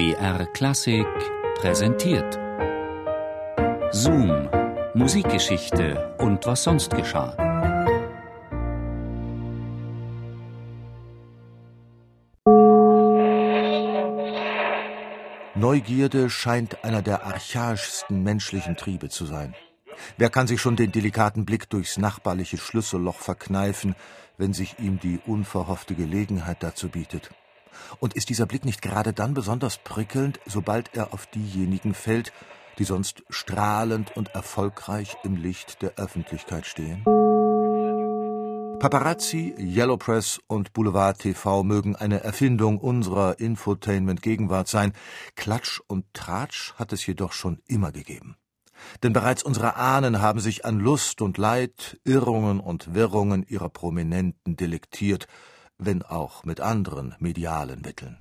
BR Klassik präsentiert. Zoom, Musikgeschichte und was sonst geschah. Neugierde scheint einer der archaischsten menschlichen Triebe zu sein. Wer kann sich schon den delikaten Blick durchs nachbarliche Schlüsselloch verkneifen, wenn sich ihm die unverhoffte Gelegenheit dazu bietet? Und ist dieser Blick nicht gerade dann besonders prickelnd, sobald er auf diejenigen fällt, die sonst strahlend und erfolgreich im Licht der Öffentlichkeit stehen? Paparazzi, Yellow Press und Boulevard TV mögen eine Erfindung unserer Infotainment-Gegenwart sein. Klatsch und Tratsch hat es jedoch schon immer gegeben. Denn bereits unsere Ahnen haben sich an Lust und Leid, Irrungen und Wirrungen ihrer Prominenten delektiert, wenn auch mit anderen medialen Mitteln.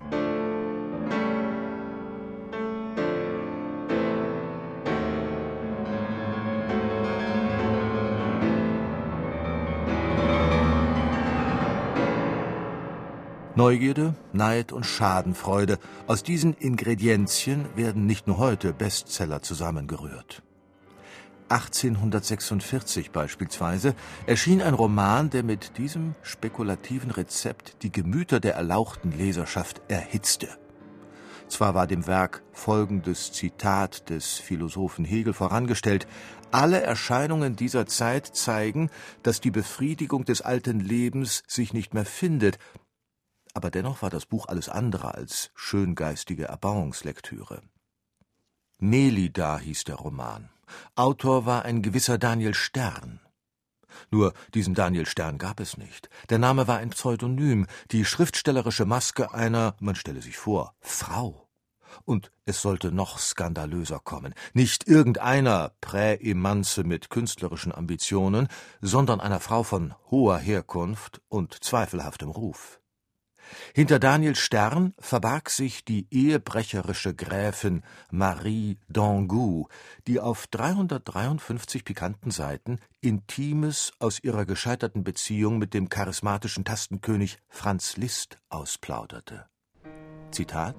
Neugierde, Neid und Schadenfreude, aus diesen Ingredienzien werden nicht nur heute Bestseller zusammengerührt. 1846 beispielsweise erschien ein Roman, der mit diesem spekulativen Rezept die Gemüter der erlauchten Leserschaft erhitzte. Zwar war dem Werk folgendes Zitat des Philosophen Hegel vorangestellt Alle Erscheinungen dieser Zeit zeigen, dass die Befriedigung des alten Lebens sich nicht mehr findet, aber dennoch war das Buch alles andere als schöngeistige Erbauungslektüre. Nelida hieß der Roman. Autor war ein gewisser Daniel Stern. Nur diesen Daniel Stern gab es nicht. Der Name war ein Pseudonym, die schriftstellerische Maske einer, man stelle sich vor, Frau. Und es sollte noch skandalöser kommen. Nicht irgendeiner Präemanze mit künstlerischen Ambitionen, sondern einer Frau von hoher Herkunft und zweifelhaftem Ruf. Hinter Daniel Stern verbarg sich die ehebrecherische Gräfin Marie d'Angoult, die auf 353 pikanten Seiten Intimes aus ihrer gescheiterten Beziehung mit dem charismatischen Tastenkönig Franz Liszt ausplauderte. Zitat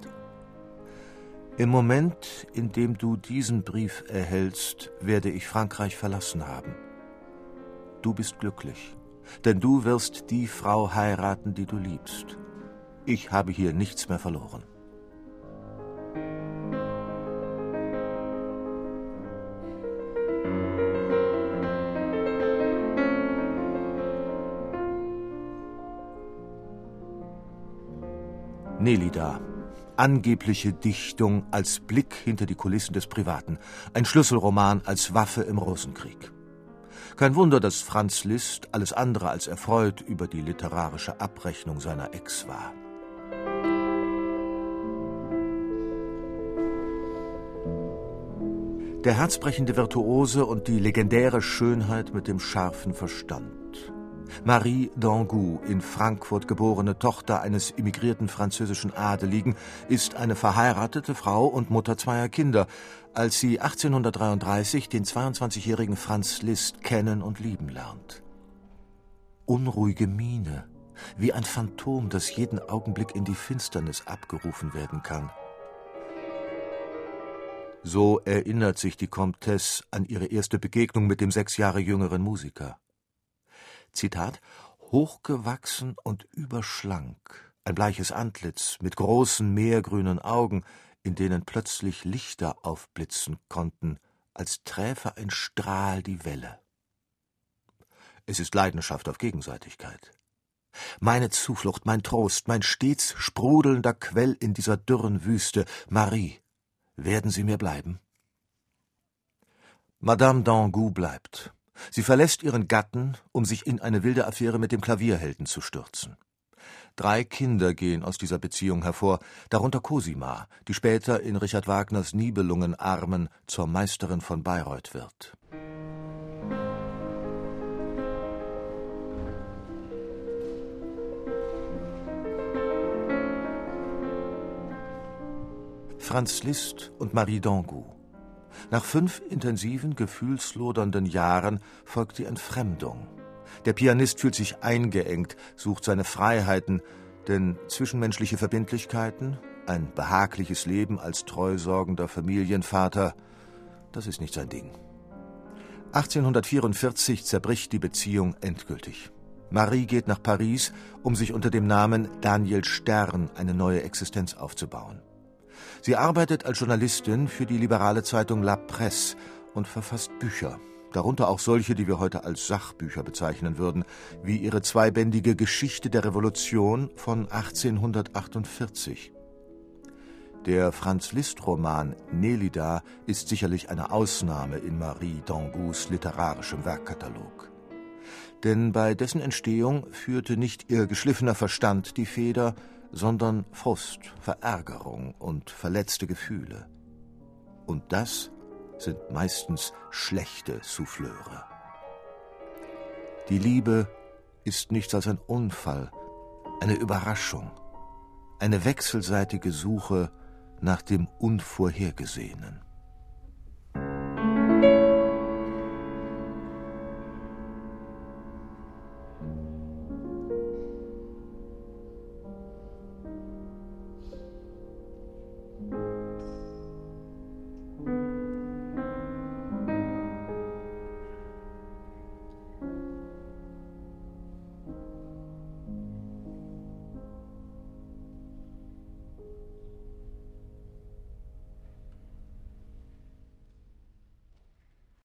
Im Moment, in dem du diesen Brief erhältst, werde ich Frankreich verlassen haben. Du bist glücklich, denn du wirst die Frau heiraten, die du liebst. Ich habe hier nichts mehr verloren. Nelida. Angebliche Dichtung als Blick hinter die Kulissen des Privaten. Ein Schlüsselroman als Waffe im Rosenkrieg. Kein Wunder, dass Franz Liszt alles andere als erfreut über die literarische Abrechnung seiner Ex war. Der herzbrechende Virtuose und die legendäre Schönheit mit dem scharfen Verstand. Marie d'Angoult, in Frankfurt geborene Tochter eines immigrierten französischen Adeligen, ist eine verheiratete Frau und Mutter zweier Kinder, als sie 1833 den 22-jährigen Franz Liszt kennen und lieben lernt. Unruhige Miene, wie ein Phantom, das jeden Augenblick in die Finsternis abgerufen werden kann. So erinnert sich die Comtesse an ihre erste Begegnung mit dem sechs Jahre jüngeren Musiker. Zitat Hochgewachsen und überschlank, ein bleiches Antlitz mit großen meergrünen Augen, in denen plötzlich Lichter aufblitzen konnten, als träfe ein Strahl die Welle. Es ist Leidenschaft auf Gegenseitigkeit. Meine Zuflucht, mein Trost, mein stets sprudelnder Quell in dieser dürren Wüste, Marie, werden Sie mir bleiben? Madame d'Angoult bleibt. Sie verlässt ihren Gatten, um sich in eine wilde Affäre mit dem Klavierhelden zu stürzen. Drei Kinder gehen aus dieser Beziehung hervor, darunter Cosima, die später in Richard Wagners Nibelungenarmen zur Meisterin von Bayreuth wird. Franz Liszt und Marie d'Angoult. Nach fünf intensiven, gefühlslodernden Jahren folgt die Entfremdung. Der Pianist fühlt sich eingeengt, sucht seine Freiheiten, denn zwischenmenschliche Verbindlichkeiten, ein behagliches Leben als treusorgender Familienvater, das ist nicht sein Ding. 1844 zerbricht die Beziehung endgültig. Marie geht nach Paris, um sich unter dem Namen Daniel Stern eine neue Existenz aufzubauen. Sie arbeitet als Journalistin für die liberale Zeitung La Presse und verfasst Bücher, darunter auch solche, die wir heute als Sachbücher bezeichnen würden, wie ihre zweibändige Geschichte der Revolution von 1848. Der Franz-Liszt-Roman Nelida ist sicherlich eine Ausnahme in Marie Dangous literarischem Werkkatalog. Denn bei dessen Entstehung führte nicht ihr geschliffener Verstand die Feder, sondern Frust, Verärgerung und verletzte Gefühle. Und das sind meistens schlechte Souffleure. Die Liebe ist nichts als ein Unfall, eine Überraschung, eine wechselseitige Suche nach dem Unvorhergesehenen.